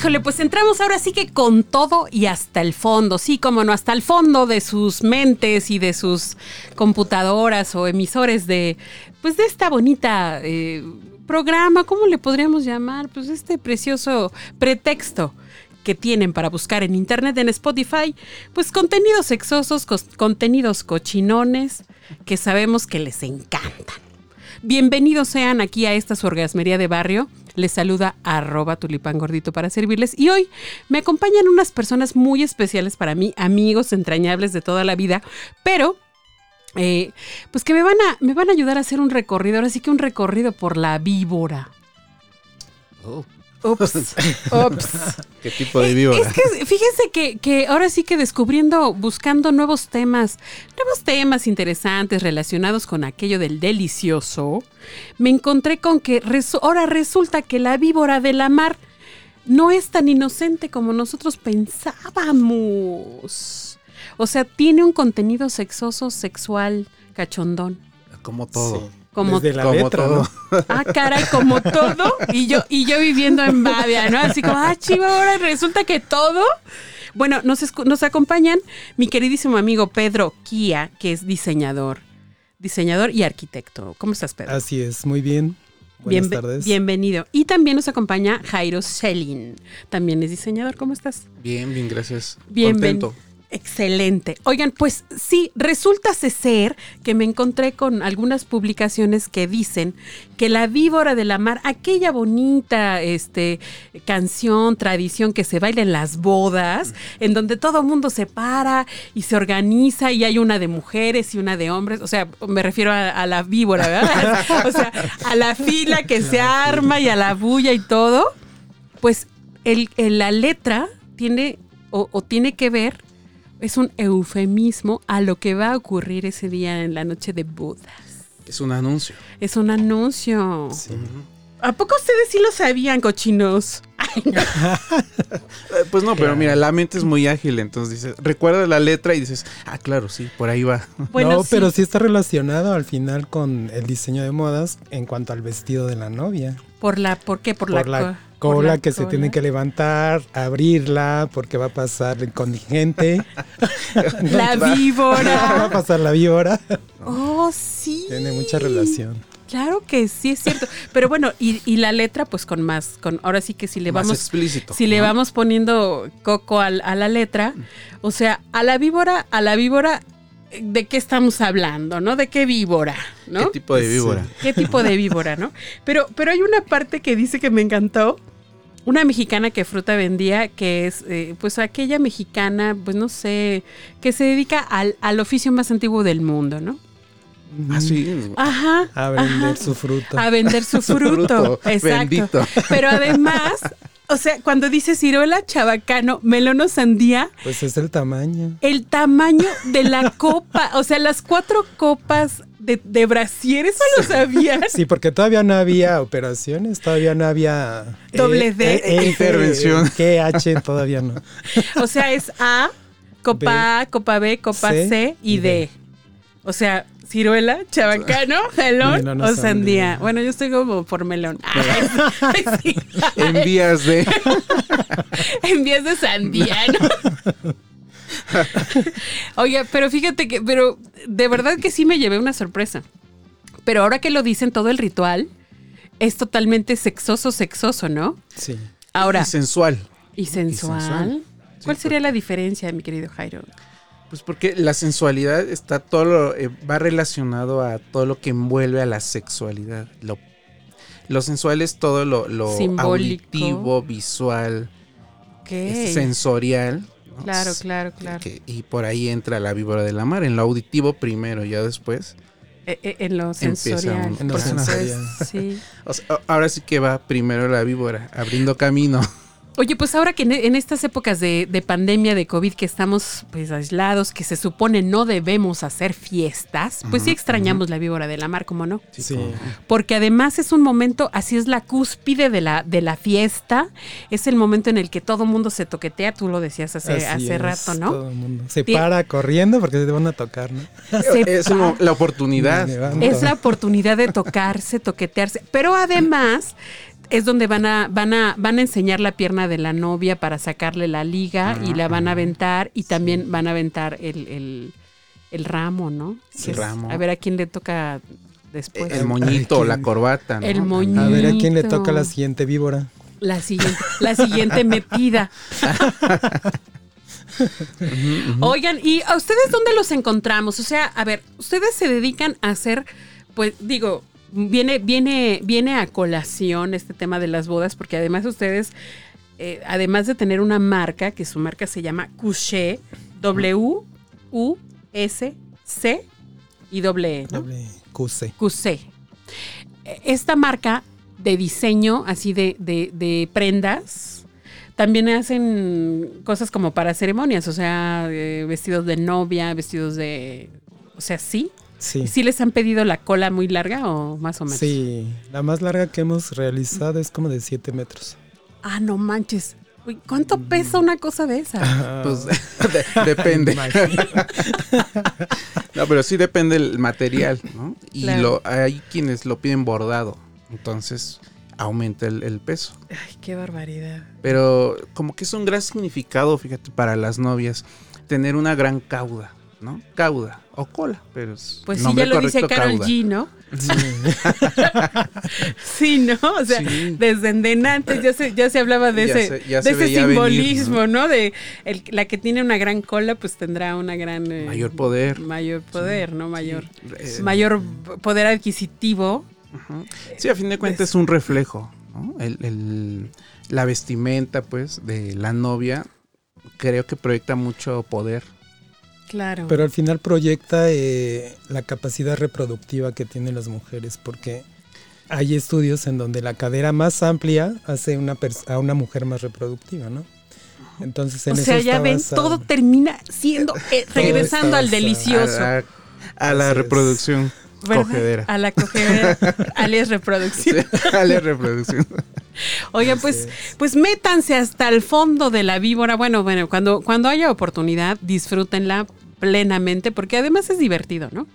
Híjole, pues entramos ahora sí que con todo y hasta el fondo, sí, como no, hasta el fondo de sus mentes y de sus computadoras o emisores de, pues de esta bonita eh, programa, ¿cómo le podríamos llamar? Pues este precioso pretexto que tienen para buscar en internet, en Spotify, pues contenidos sexosos, contenidos cochinones que sabemos que les encantan. Bienvenidos sean aquí a esta su orgasmería de barrio. Les saluda arroba tulipán gordito para servirles. Y hoy me acompañan unas personas muy especiales para mí, amigos entrañables de toda la vida, pero eh, pues que me van, a, me van a ayudar a hacer un recorrido, ahora sí que un recorrido por la víbora. Oh. Ups, ups. ¿Qué tipo de víbora? Es que fíjense que, que, ahora sí que descubriendo, buscando nuevos temas, nuevos temas interesantes relacionados con aquello del delicioso, me encontré con que ahora resulta que la víbora de la mar no es tan inocente como nosotros pensábamos. O sea, tiene un contenido sexoso, sexual, cachondón. Como todo. Sí. Como, Desde la como letra, todo. ¿no? Ah, caray, como todo. Y yo, y yo viviendo en Bavia, ¿no? Así como, ah, chivo, ahora resulta que todo. Bueno, nos, nos acompañan mi queridísimo amigo Pedro Kia, que es diseñador. Diseñador y arquitecto. ¿Cómo estás, Pedro? Así es, muy bien. Buenas Bienve- tardes. Bienvenido. Y también nos acompaña Jairo Selin. También es diseñador. ¿Cómo estás? Bien, bien, gracias. Bienven- Contento. Excelente. Oigan, pues sí, resulta ser que me encontré con algunas publicaciones que dicen que la víbora de la mar, aquella bonita este, canción, tradición que se baila en las bodas, en donde todo mundo se para y se organiza y hay una de mujeres y una de hombres, o sea, me refiero a, a la víbora, ¿verdad? o sea, a la fila que se arma y a la bulla y todo, pues el, el- la letra tiene o, o tiene que ver es un eufemismo a lo que va a ocurrir ese día en la noche de bodas. Es un anuncio. Es un anuncio. Sí. ¿A poco ustedes sí lo sabían, cochinos? Ay, no. Eh, Pues no, pero mira, la mente es muy ágil, entonces dices, recuerda la letra y dices, ah, claro, sí, por ahí va. Bueno, no, sí. pero sí está relacionado al final con el diseño de modas en cuanto al vestido de la novia. ¿Por la, por qué? Por, Por la, la, cola la que se tiene que levantar, abrirla, porque va a pasar el contingente. La va a víbora. pasar la víbora. Oh, sí. Tiene mucha relación. Claro que sí, es cierto. Pero bueno, y, y la letra, pues con más, con ahora sí que si le Más vamos explícito. si le vamos poniendo coco al- a, la letra, o sea, a la víbora, a la víbora, ¿de qué estamos hablando, no? ¿De qué víbora, no? ¿Qué tipo de víbora? ¿Qué tipo de víbora, no? Pero, pero hay una parte que dice que me encantó. Una mexicana que fruta vendía, que es, eh, pues aquella mexicana, pues no sé, que se dedica al, al oficio más antiguo del mundo, ¿no? Ah, sí. Ajá. A vender ajá. su fruto. A vender su Su fruto. fruto, Exacto. bendito. Pero además, o sea, cuando dice ciruela, chabacano, melón o sandía, Pues es el tamaño. el tamaño de la copa, o sea, las cuatro copas de, de brasier, ¿eso lo sabían? Sí, porque todavía no había operaciones, todavía no había eh, Doble D. Intervención. Que H todavía no. O sea, es A, copa A, copa B, copa C, C y y D. D. O sea, ciruela, chabacano, melón Melón o o sandía. sandía. Bueno, yo estoy como por melón. Ay, sí. En vías de. En vías de sandía, ¿no? Oye, pero fíjate que, pero de verdad que sí me llevé una sorpresa. Pero ahora que lo dicen, todo el ritual es totalmente sexoso, sexoso, ¿no? Sí. Ahora, Y sensual. y sensual. sensual. ¿Cuál Sí, sería la diferencia, mi querido Jairo? Pues porque la sensualidad está todo lo, eh, va relacionado a todo lo que envuelve a la sexualidad. Lo, lo sensual es todo lo, lo Simbólico. auditivo, visual, ¿Qué? sensorial. ¿No? Claro, claro, claro. que- y por ahí entra la víbora de la mar, en lo auditivo primero, ya después eh, eh, en lo sensorial. En lo sensorial. sí. O sea, a- ahora sí que va primero la víbora, abriendo camino. Oye, pues ahora que en, en estas épocas de, de pandemia, de COVID, que estamos pues aislados, que se supone no debemos hacer fiestas, pues sí extrañamos la víbora de la mar, ¿cómo no? Sí. Porque además es un momento, así es la cúspide de la, de la fiesta, es el momento en el que todo mundo se toquetea, tú lo decías hace, Así hace es, rato, ¿no? todo el mundo Se para corriendo porque te van a tocar, ¿no? Se es la oportunidad. Es la oportunidad de tocarse, toquetearse, pero además es donde van a, van a, van a enseñar la pierna de la novia para sacarle la liga y la van a aventar y también van a aventar el, el, el ramo, ¿no? Sí, es- ramo. A ver a quién le toca después. El moñito, Ay, la corbata. ¿no? El moñito. A ver a quién le toca la siguiente víbora. La siguiente, la siguiente metida. Oigan, ¿y a ustedes dónde los encontramos? O sea, a ver, ustedes se dedican a hacer, pues digo, viene, viene, viene a colación este tema de las bodas, porque además ustedes, eh, además de tener una marca, que su marca se llama Couché, W, U, S, C y doble E, ¿no? Doble QC. QC. Esta marca de diseño, así de, de- de prendas, también hacen cosas como para ceremonias, o sea, eh, vestidos de novia, vestidos de... O sea, sí. Sí. ¿Sí les han pedido la cola muy larga o más o menos? Sí, la más larga que hemos realizado es como de 7 metros. Ah, no manches. Uy, ¿Cuánto pesa una cosa de esa? Pues de- depende. No, pero sí depende el material, ¿no? Y Claro. lo, hay quienes lo piden bordado. Entonces aumenta el, el peso. Ay, qué barbaridad. Pero como que es un gran significado, fíjate, para las novias, tener una gran cauda, ¿no? Cauda o cola, pero es Pues sí, ya lo dice Carol cauda. G, ¿no? Sí. Sí, ¿no? O sea, Sí. desde antes ya se, ya se hablaba de Ya ese, se- de se ese venir, simbolismo, ¿no? De el- la que tiene una gran cola, pues tendrá una gran eh, Mayor poder. mayor poder, ¿no? Mayor, Eh, mayor poder adquisitivo. Sí, a fin de cuentas es un reflejo, ¿no? El, el- la vestimenta, pues, de la novia, creo que proyecta mucho poder. Claro. Pero al final proyecta eh, la capacidad reproductiva que tienen las mujeres, porque hay estudios en donde la cadera más amplia hace una pers- a una mujer más reproductiva, ¿no? Entonces en o eso sea, ya ven, basado. todo termina siendo eh, regresando al delicioso. A la, a la reproducción ¿verdad? cogedera. A la cogedera, alias reproducción. a la reproducción. Oigan, pues, es. pues métanse hasta el fondo de la víbora. Bueno, bueno, cuando, cuando haya oportunidad, disfrútenla plenamente, porque además es divertido, ¿no?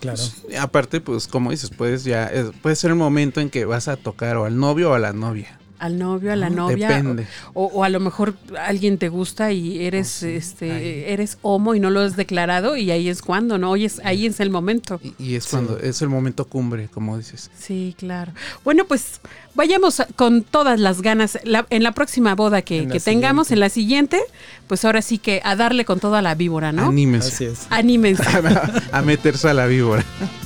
Claro. Aparte, pues, como dices, puedes ya, es- puede ser el momento en que vas a tocar o al novio o a la novia. Al novio, a la ¿no? novia. Depende. O, o a lo mejor alguien te gusta y eres, este, ahí. eres homo y no lo has declarado, y ahí es cuando, ¿no? Hoy es, ahí es el momento. Y, y es cuando, es el momento cumbre, como dices. Sí, claro. Bueno, pues vayamos a- con todas las ganas. La- en la próxima boda que, que tengamos, siguiente. en la siguiente, pues ahora sí que a darle con toda la víbora, ¿no? Anímense Así es. Anímense. a meterse a la víbora.